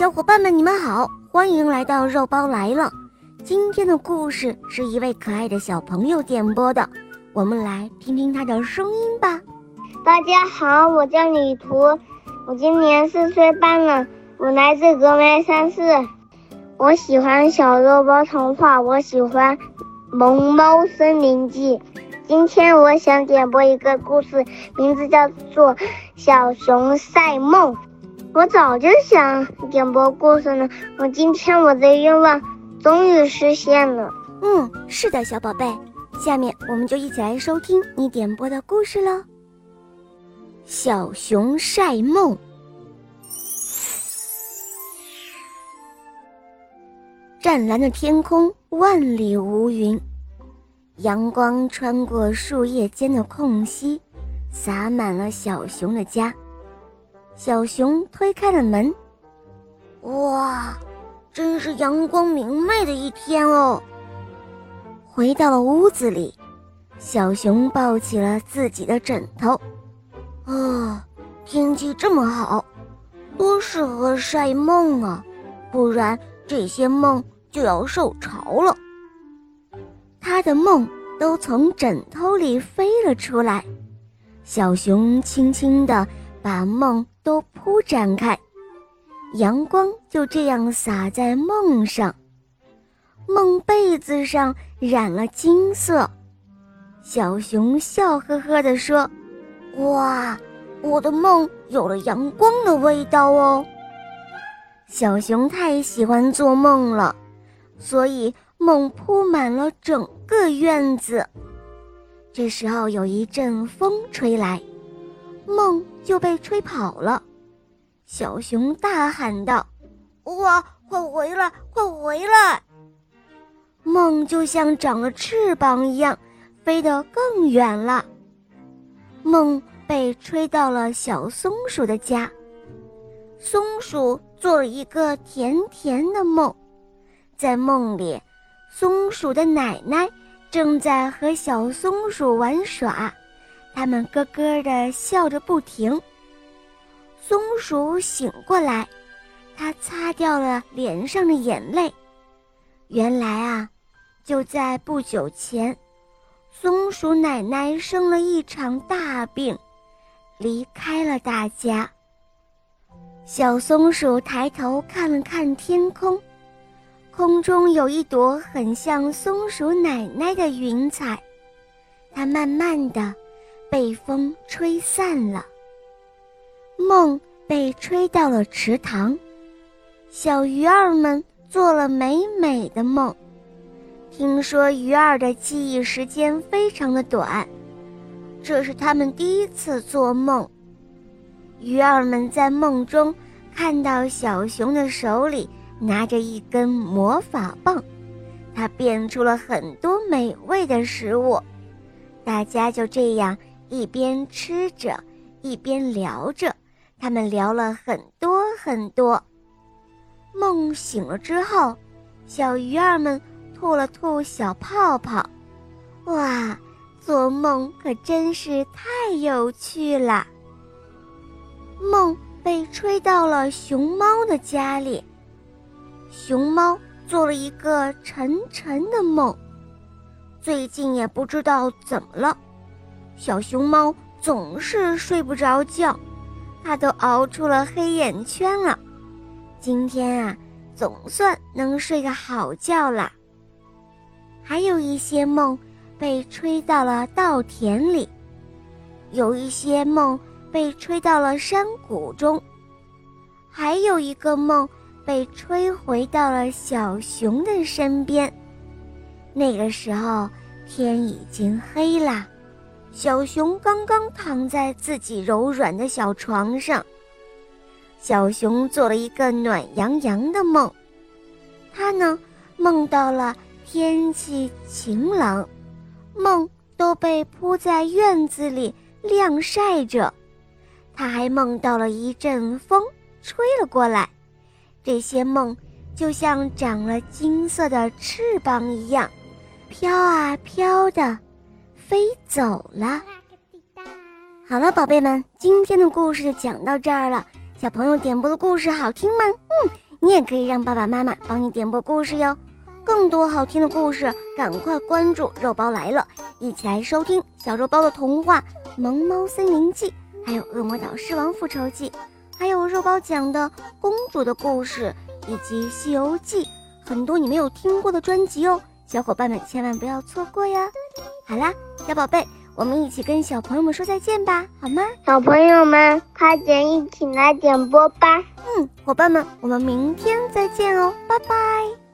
小伙伴们，你们好，欢迎来到肉包来了。今天的故事是一位可爱的小朋友点播的，我们来听听他的声音吧。大家好，我叫李图，我今年四岁半了，我来自峨眉山市。我喜欢小肉包童话，我喜欢《萌猫森林记》。今天我想点播一个故事，名字叫做《小熊赛梦》。我早就想点播故事呢，我今天我的愿望终于实现了。嗯，是的，小宝贝，下面我们就一起来收听你点播的故事喽，《小熊晒梦》。湛蓝的天空，万里无云，阳光穿过树叶间的空隙，洒满了小熊的家。小熊推开了门，哇，真是阳光明媚的一天哦。回到了屋子里，小熊抱起了自己的枕头。啊，天气这么好，多适合晒梦啊！不然这些梦就要受潮了。他的梦都从枕头里飞了出来，小熊轻轻地把梦。都铺展开，阳光就这样洒在梦上，梦被子上染了金色。小熊笑呵呵地说：“哇，我的梦有了阳光的味道哦。”小熊太喜欢做梦了，所以梦铺满了整个院子。这时候有一阵风吹来。梦就被吹跑了，小熊大喊道：“哇，快回来，快回来！”梦就像长了翅膀一样，飞得更远了。梦被吹到了小松鼠的家，松鼠做了一个甜甜的梦，在梦里，松鼠的奶奶正在和小松鼠玩耍。他们咯咯地笑着不停。松鼠醒过来，它擦掉了脸上的眼泪。原来啊，就在不久前，松鼠奶奶生了一场大病，离开了大家。小松鼠抬头看了看天空，空中有一朵很像松鼠奶奶的云彩，它慢慢的。被风吹散了，梦被吹到了池塘，小鱼儿们做了美美的梦。听说鱼儿的记忆时间非常的短，这是他们第一次做梦。鱼儿们在梦中看到小熊的手里拿着一根魔法棒，它变出了很多美味的食物，大家就这样。一边吃着，一边聊着，他们聊了很多很多。梦醒了之后，小鱼儿们吐了吐小泡泡。哇，做梦可真是太有趣了。梦被吹到了熊猫的家里，熊猫做了一个沉沉的梦，最近也不知道怎么了。小熊猫总是睡不着觉，它都熬出了黑眼圈了。今天啊，总算能睡个好觉了。还有一些梦被吹到了稻田里，有一些梦被吹到了山谷中，还有一个梦被吹回到了小熊的身边。那个时候天已经黑了。小熊刚刚躺在自己柔软的小床上，小熊做了一个暖洋洋的梦。他呢，梦到了天气晴朗，梦都被铺在院子里晾晒着。他还梦到了一阵风吹了过来，这些梦就像长了金色的翅膀一样，飘啊飘的。飞走了。好了，宝贝们，今天的故事就讲到这儿了。小朋友点播的故事好听吗？嗯，你也可以让爸爸妈妈帮你点播故事哟。更多好听的故事，赶快关注肉包来了，一起来收听小肉包的童话《萌猫森林记》，还有《恶魔岛狮王复仇记》，还有肉包讲的公主的故事，以及《西游记》，很多你没有听过的专辑哦，小伙伴们千万不要错过呀！好啦，小宝贝，我们一起跟小朋友们说再见吧，好吗？小朋友们，快点一起来点播吧！嗯，伙伴们，我们明天再见哦，拜拜。